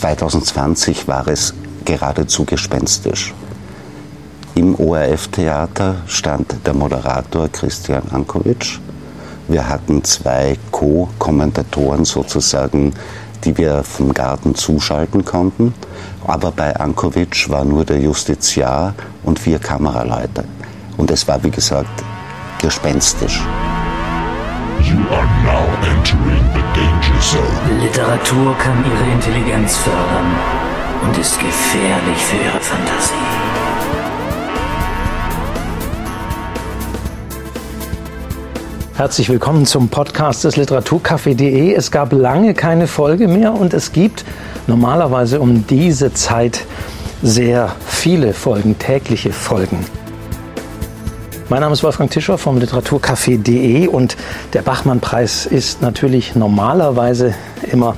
2020 war es geradezu gespenstisch. Im ORF-Theater stand der Moderator Christian Ankovic. Wir hatten zwei Co-Kommentatoren sozusagen, die wir vom Garten zuschalten konnten. Aber bei Ankovic war nur der Justiziar und vier Kameraleute. Und es war, wie gesagt, gespenstisch. You are now entering the danger zone. Literatur kann ihre Intelligenz fördern und ist gefährlich für ihre Fantasie. Herzlich willkommen zum Podcast des Literaturcafé.de. Es gab lange keine Folge mehr und es gibt normalerweise um diese Zeit sehr viele Folgen, tägliche Folgen. Mein Name ist Wolfgang Tischer vom Literaturcafé.de und der Bachmann-Preis ist natürlich normalerweise immer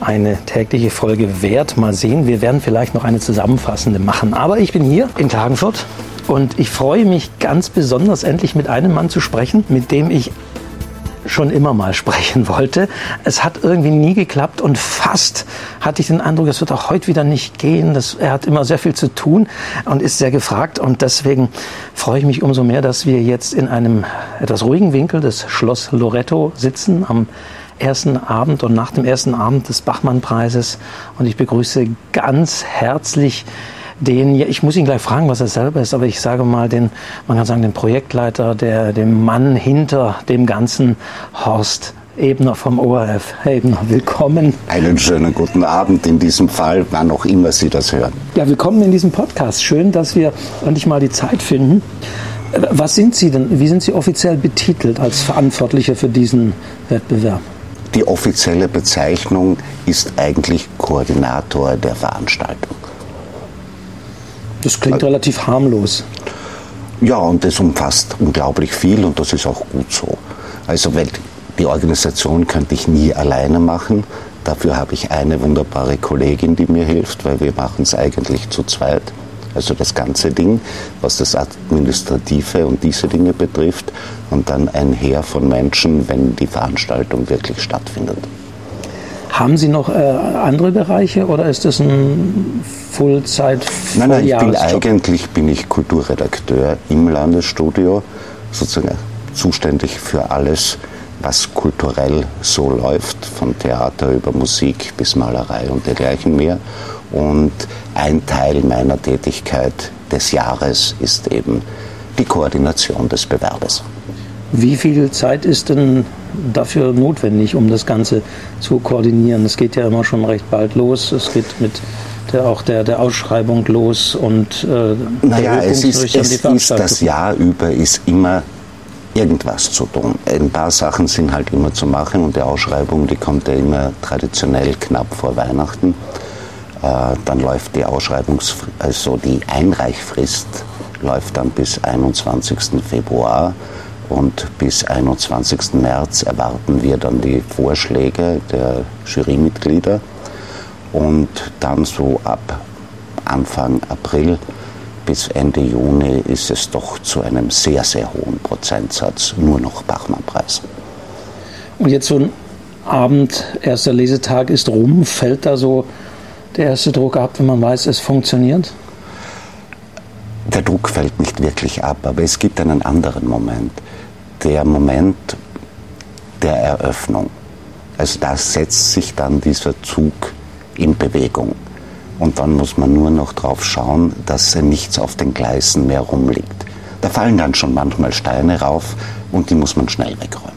eine tägliche Folge wert. Mal sehen, wir werden vielleicht noch eine zusammenfassende machen. Aber ich bin hier in Klagenfurt und ich freue mich ganz besonders, endlich mit einem Mann zu sprechen, mit dem ich schon immer mal sprechen wollte. Es hat irgendwie nie geklappt und fast hatte ich den Eindruck, es wird auch heute wieder nicht gehen. Das, er hat immer sehr viel zu tun und ist sehr gefragt und deswegen freue ich mich umso mehr, dass wir jetzt in einem etwas ruhigen Winkel des Schloss Loretto sitzen am ersten Abend und nach dem ersten Abend des Bachmann-Preises und ich begrüße ganz herzlich den, ich muss ihn gleich fragen, was er selber ist, aber ich sage mal den, man kann sagen, den Projektleiter, der, dem Mann hinter dem ganzen Horst Ebner vom ORF. Herr Ebner, willkommen. Einen schönen guten Abend in diesem Fall, wann auch immer Sie das hören. Ja, willkommen in diesem Podcast. Schön, dass wir endlich mal die Zeit finden. Was sind Sie denn, wie sind Sie offiziell betitelt als Verantwortlicher für diesen Wettbewerb? Die offizielle Bezeichnung ist eigentlich Koordinator der Veranstaltung. Das klingt also, relativ harmlos. Ja, und das umfasst unglaublich viel und das ist auch gut so. Also, weil die Organisation könnte ich nie alleine machen. Dafür habe ich eine wunderbare Kollegin, die mir hilft, weil wir machen es eigentlich zu zweit. Also das ganze Ding, was das Administrative und diese Dinge betrifft. Und dann ein Heer von Menschen, wenn die Veranstaltung wirklich stattfindet. Haben Sie noch äh, andere Bereiche oder ist das ein Fullzeit Nein, nein, ich bin eigentlich bin ich Kulturredakteur im Landesstudio, sozusagen zuständig für alles, was kulturell so läuft, von Theater über Musik bis Malerei und dergleichen mehr. Und ein Teil meiner Tätigkeit des Jahres ist eben die Koordination des Bewerbes. Wie viel Zeit ist denn dafür notwendig, um das Ganze zu koordinieren? Es geht ja immer schon recht bald los. Es geht mit der, auch der, der Ausschreibung los und äh, naja, es ist, es ist das Jahr über ist immer irgendwas zu tun. Ein paar Sachen sind halt immer zu machen und die Ausschreibung, die kommt ja immer traditionell knapp vor Weihnachten. Äh, dann läuft die Ausschreibungsfrist, also die Einreichfrist läuft dann bis 21. Februar und bis 21. März erwarten wir dann die Vorschläge der Jurymitglieder. Und dann so ab Anfang April bis Ende Juni ist es doch zu einem sehr, sehr hohen Prozentsatz nur noch Bachmann-Preis. Und jetzt so ein Abend, erster Lesetag ist rum, fällt da so der erste Druck ab, wenn man weiß, es funktioniert? Der Druck fällt nicht wirklich ab, aber es gibt einen anderen Moment der Moment der Eröffnung. Also da setzt sich dann dieser Zug in Bewegung. Und dann muss man nur noch darauf schauen, dass nichts auf den Gleisen mehr rumliegt. Da fallen dann schon manchmal Steine rauf und die muss man schnell wegräumen.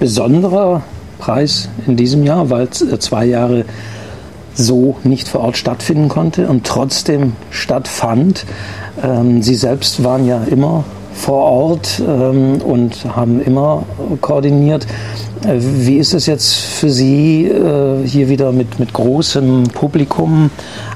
Besonderer Preis in diesem Jahr, weil es äh, zwei Jahre so nicht vor Ort stattfinden konnte und trotzdem stattfand. Ähm, Sie selbst waren ja immer vor Ort ähm, und haben immer koordiniert. Wie ist es jetzt für Sie, äh, hier wieder mit, mit großem Publikum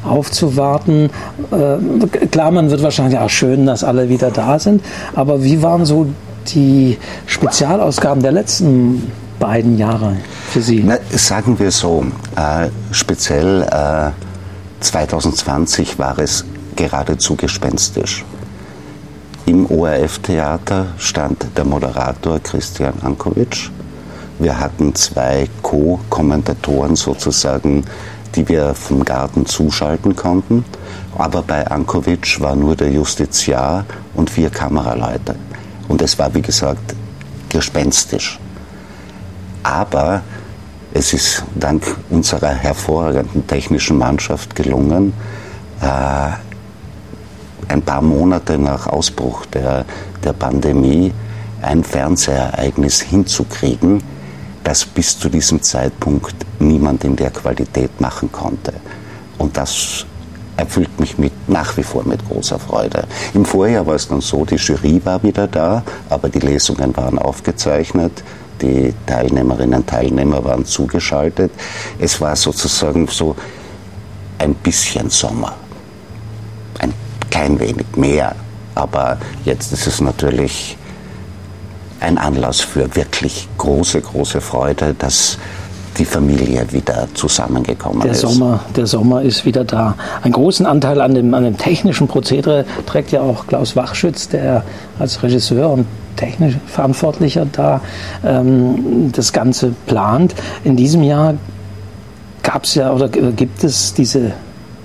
aufzuwarten? Äh, klar, man wird wahrscheinlich auch schön, dass alle wieder da sind, aber wie waren so die Spezialausgaben der letzten beiden Jahre für Sie? Na, sagen wir so, äh, speziell äh, 2020 war es geradezu gespenstisch. Im ORF-Theater stand der Moderator Christian Ankovic. Wir hatten zwei Co-Kommentatoren sozusagen, die wir vom Garten zuschalten konnten. Aber bei Ankovic war nur der Justiziar und vier Kameraleute. Und es war, wie gesagt, gespenstisch. Aber es ist dank unserer hervorragenden technischen Mannschaft gelungen, äh, ein paar Monate nach Ausbruch der, der Pandemie ein Fernsehereignis hinzukriegen, das bis zu diesem Zeitpunkt niemand in der Qualität machen konnte. Und das erfüllt mich mit, nach wie vor mit großer Freude. Im Vorjahr war es dann so, die Jury war wieder da, aber die Lesungen waren aufgezeichnet, die Teilnehmerinnen und Teilnehmer waren zugeschaltet. Es war sozusagen so ein bisschen Sommer, ein klein wenig mehr, aber jetzt ist es natürlich ein Anlass für wirklich große, große Freude, dass die Familie wieder zusammengekommen der ist. Sommer, der Sommer ist wieder da. Einen großen Anteil an dem, an dem technischen Prozedere trägt ja auch Klaus Wachschütz, der als Regisseur und technisch Verantwortlicher da ähm, das Ganze plant. In diesem Jahr gab es ja oder gibt es diese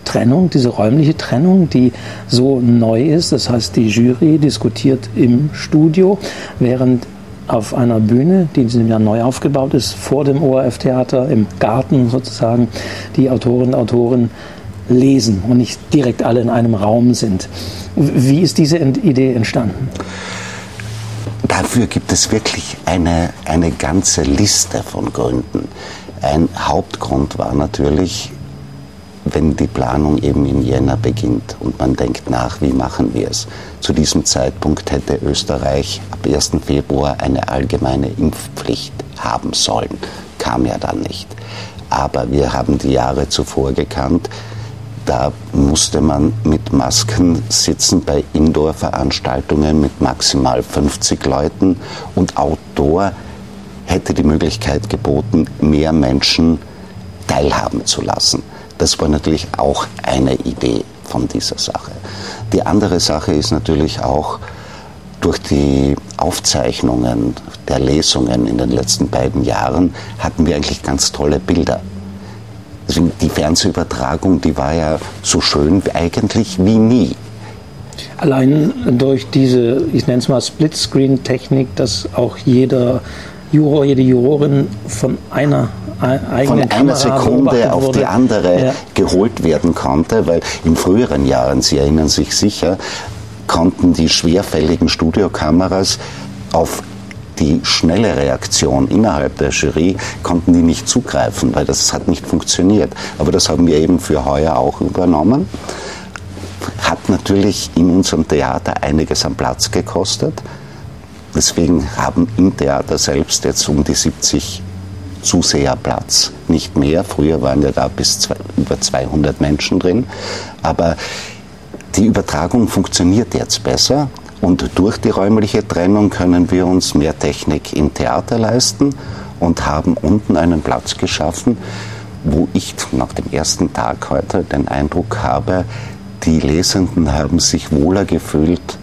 Trennung, diese räumliche Trennung, die so neu ist. Das heißt, die Jury diskutiert im Studio, während auf einer Bühne, die in diesem Jahr neu aufgebaut ist, vor dem ORF-Theater, im Garten sozusagen, die Autorinnen und Autoren lesen und nicht direkt alle in einem Raum sind. Wie ist diese Idee entstanden? Dafür gibt es wirklich eine, eine ganze Liste von Gründen. Ein Hauptgrund war natürlich, wenn die Planung eben im Jänner beginnt und man denkt nach, wie machen wir es. Zu diesem Zeitpunkt hätte Österreich ab 1. Februar eine allgemeine Impfpflicht haben sollen. Kam ja dann nicht. Aber wir haben die Jahre zuvor gekannt, da musste man mit Masken sitzen bei Indoor-Veranstaltungen mit maximal 50 Leuten und Outdoor hätte die Möglichkeit geboten, mehr Menschen teilhaben zu lassen. Das war natürlich auch eine Idee von dieser Sache. Die andere Sache ist natürlich auch, durch die Aufzeichnungen der Lesungen in den letzten beiden Jahren hatten wir eigentlich ganz tolle Bilder. Deswegen die Fernsehübertragung, die war ja so schön eigentlich wie nie. Allein durch diese, ich nenne es mal Splitscreen-Technik, dass auch jeder Juror, jede Jurorin von einer von einer Sekunde auf die andere ja. geholt werden konnte, weil in früheren Jahren, Sie erinnern sich sicher, konnten die schwerfälligen Studiokameras auf die schnelle Reaktion innerhalb der Jury konnten die nicht zugreifen, weil das hat nicht funktioniert. Aber das haben wir eben für heuer auch übernommen. Hat natürlich in unserem Theater einiges an Platz gekostet. Deswegen haben im Theater selbst jetzt um die 70 Zuseherplatz. Nicht mehr. Früher waren ja da bis zwei, über 200 Menschen drin. Aber die Übertragung funktioniert jetzt besser. Und durch die räumliche Trennung können wir uns mehr Technik im Theater leisten und haben unten einen Platz geschaffen, wo ich nach dem ersten Tag heute den Eindruck habe, die Lesenden haben sich wohler gefühlt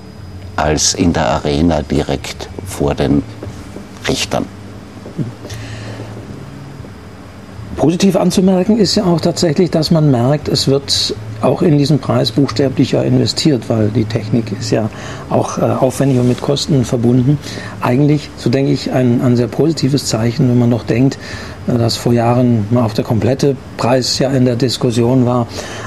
als in der Arena direkt vor den Richtern. Positiv anzumerken ist ja auch tatsächlich, dass man merkt, es wird auch in diesen Preis buchstäblicher investiert, weil die Technik ist ja auch äh, aufwendig und mit Kosten verbunden. Eigentlich, so denke ich, ein, ein sehr positives Zeichen, wenn man noch denkt, äh, dass vor Jahren mal auf der komplette Preis ja in der Diskussion war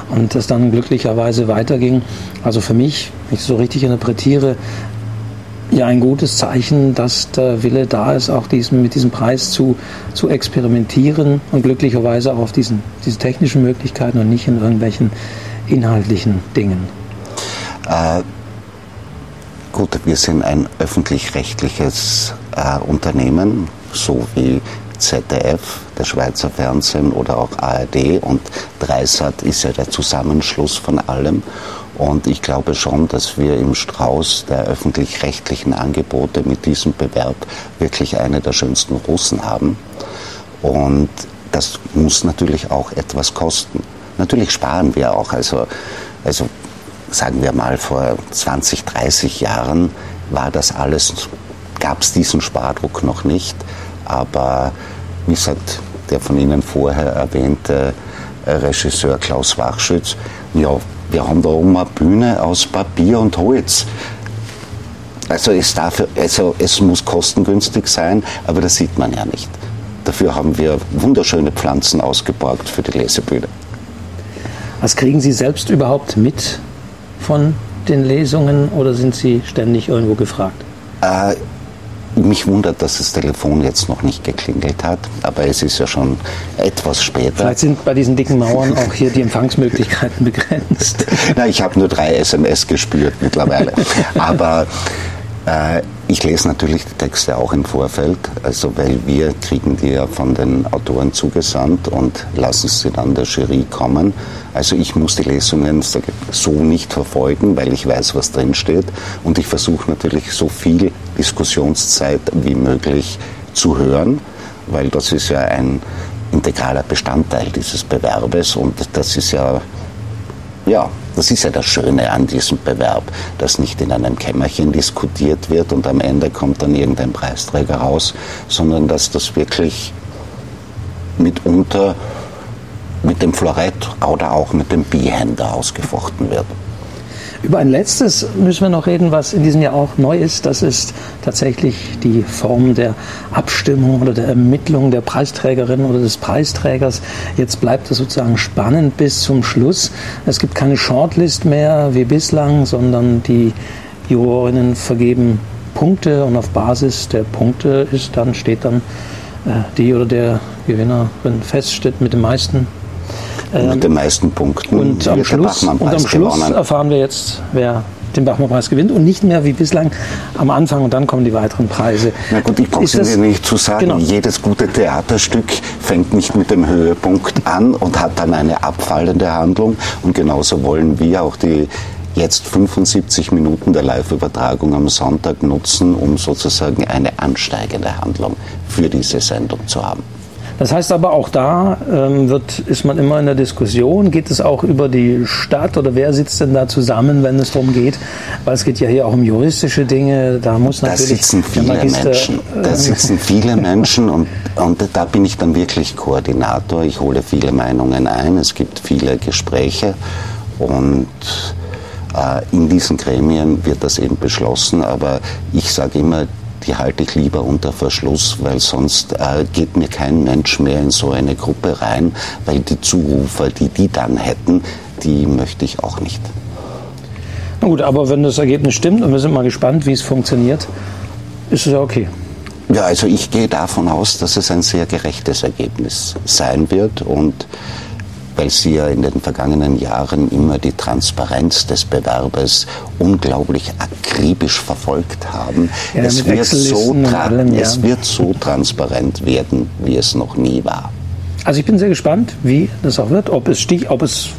und es dann glücklicherweise weiterging. Also für mich, wenn ich so richtig interpretiere, ja ein gutes Zeichen, dass der Wille da ist, auch diesen, mit diesem Preis zu, zu experimentieren und glücklicherweise auch auf diesen, diese technischen Möglichkeiten und nicht in irgendwelchen inhaltlichen Dingen. Äh, gut, wir sind ein öffentlich-rechtliches äh, Unternehmen, so wie ZDF, der Schweizer Fernsehen oder auch ARD und Dreisat ist ja der Zusammenschluss von allem. Und ich glaube schon, dass wir im Strauß der öffentlich-rechtlichen Angebote mit diesem Bewerb wirklich eine der schönsten Russen haben. Und das muss natürlich auch etwas kosten. Natürlich sparen wir auch. Also, also sagen wir mal, vor 20, 30 Jahren war das alles, gab es diesen Spardruck noch nicht. Aber wie gesagt, der von Ihnen vorher erwähnte Regisseur Klaus Wachschütz, ja, wir haben da oben eine Bühne aus Papier und Holz. Also es, darf, also es muss kostengünstig sein, aber das sieht man ja nicht. Dafür haben wir wunderschöne Pflanzen ausgeborgt für die Lesebühne. Was kriegen Sie selbst überhaupt mit von den Lesungen oder sind Sie ständig irgendwo gefragt? Äh, mich wundert, dass das Telefon jetzt noch nicht geklingelt hat, aber es ist ja schon etwas später. Vielleicht sind bei diesen dicken Mauern auch hier die Empfangsmöglichkeiten begrenzt. Na, ich habe nur drei SMS gespürt mittlerweile. aber äh, ich lese natürlich die Texte auch im Vorfeld, also weil wir kriegen die ja von den Autoren zugesandt und lassen sie dann der Jury kommen. Also ich muss die Lesungen so nicht verfolgen, weil ich weiß, was drin steht und ich versuche natürlich so viel Diskussionszeit wie möglich zu hören, weil das ist ja ein integraler Bestandteil dieses Bewerbes und das ist ja ja, das ist ja das Schöne an diesem Bewerb, dass nicht in einem Kämmerchen diskutiert wird und am Ende kommt dann irgendein Preisträger raus, sondern dass das wirklich mitunter mit dem Florett oder auch mit dem Bihänder ausgefochten wird. Über ein letztes müssen wir noch reden, was in diesem Jahr auch neu ist. Das ist tatsächlich die Form der Abstimmung oder der Ermittlung der Preisträgerin oder des Preisträgers. Jetzt bleibt es sozusagen spannend bis zum Schluss. Es gibt keine Shortlist mehr wie bislang, sondern die Jurorinnen vergeben Punkte und auf Basis der Punkte ist dann, steht dann äh, die oder der Gewinnerin fest, steht mit den meisten mit den meisten Punkten. Und am Schluss, und am Schluss erfahren wir jetzt, wer den Bachmann-Preis gewinnt und nicht mehr wie bislang am Anfang und dann kommen die weiteren Preise. Na gut, ich brauche dir nicht zu sagen, genau. jedes gute Theaterstück fängt nicht mit dem Höhepunkt an und hat dann eine abfallende Handlung und genauso wollen wir auch die jetzt 75 Minuten der Live-Übertragung am Sonntag nutzen, um sozusagen eine ansteigende Handlung für diese Sendung zu haben. Das heißt aber auch da ähm, wird, ist man immer in der Diskussion, geht es auch über die Stadt oder wer sitzt denn da zusammen, wenn es darum geht? Weil es geht ja hier auch um juristische Dinge, da muss natürlich... Da sitzen viele Magister, Menschen, da sitzen viele Menschen und, und da bin ich dann wirklich Koordinator. Ich hole viele Meinungen ein, es gibt viele Gespräche und äh, in diesen Gremien wird das eben beschlossen, aber ich sage immer, die halte ich lieber unter Verschluss, weil sonst äh, geht mir kein Mensch mehr in so eine Gruppe rein, weil die Zurufer, die die dann hätten, die möchte ich auch nicht. Na gut, aber wenn das Ergebnis stimmt und wir sind mal gespannt, wie es funktioniert, ist es ja okay. Ja, also ich gehe davon aus, dass es ein sehr gerechtes Ergebnis sein wird und weil Sie ja in den vergangenen Jahren immer die Transparenz des Bewerbes unglaublich akribisch verfolgt haben. Ja, es, wird so allem, ja. es wird so transparent werden, wie es noch nie war. Also ich bin sehr gespannt, wie das auch wird, ob es, Stich, ob es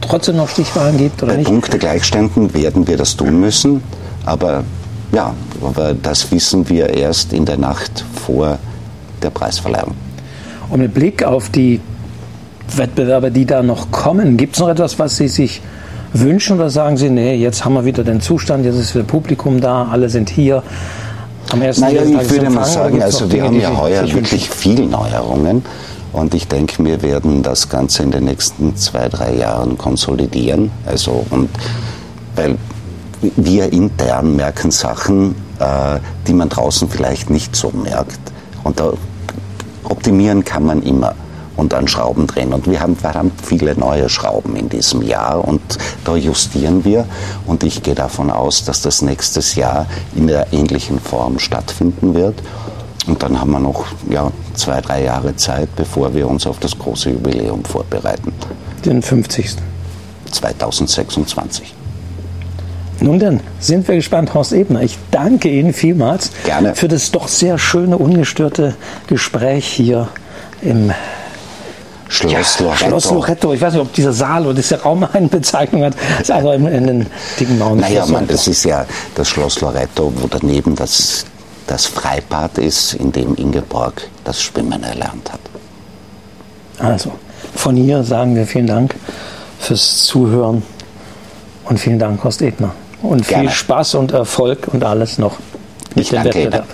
trotzdem noch Stichwahlen gibt oder Bei nicht. Bei Punktegleichständen werden wir das tun müssen, aber ja, aber das wissen wir erst in der Nacht vor der Preisverleihung. Und mit Blick auf die Wettbewerbe, die da noch kommen, gibt es noch etwas, was Sie sich wünschen oder sagen Sie, nee, jetzt haben wir wieder den Zustand, jetzt ist wieder Publikum da, alle sind hier. Am ersten naja, ich würde mal sagen, also wir haben ja heuer wirklich viele Neuerungen und ich denke, wir werden das Ganze in den nächsten zwei, drei Jahren konsolidieren. Also und weil wir intern merken Sachen, äh, die man draußen vielleicht nicht so merkt. Und da optimieren kann man immer und an Schrauben drehen. Und wir haben verdammt viele neue Schrauben in diesem Jahr und da justieren wir. Und ich gehe davon aus, dass das nächstes Jahr in der ähnlichen Form stattfinden wird. Und dann haben wir noch ja, zwei, drei Jahre Zeit, bevor wir uns auf das große Jubiläum vorbereiten. Den 50. 2026. Nun dann, sind wir gespannt, Horst Ebner. Ich danke Ihnen vielmals Gerne. für das doch sehr schöne, ungestörte Gespräch hier im Schloss Loretto. Schloss Loretto. Ich weiß nicht, ob dieser Saal oder dieser Raum eine Bezeichnung hat. Das ist also in, in den dicken Mauern. Naja, man, das ist ja das Schloss Loretto, wo daneben das, das Freibad ist, in dem Ingeborg das Schwimmen erlernt hat. Also, von hier sagen wir vielen Dank fürs Zuhören und vielen Dank, Horst Ebner. Und Gerne. viel Spaß und Erfolg und alles noch mit ich dem Wettbewerb.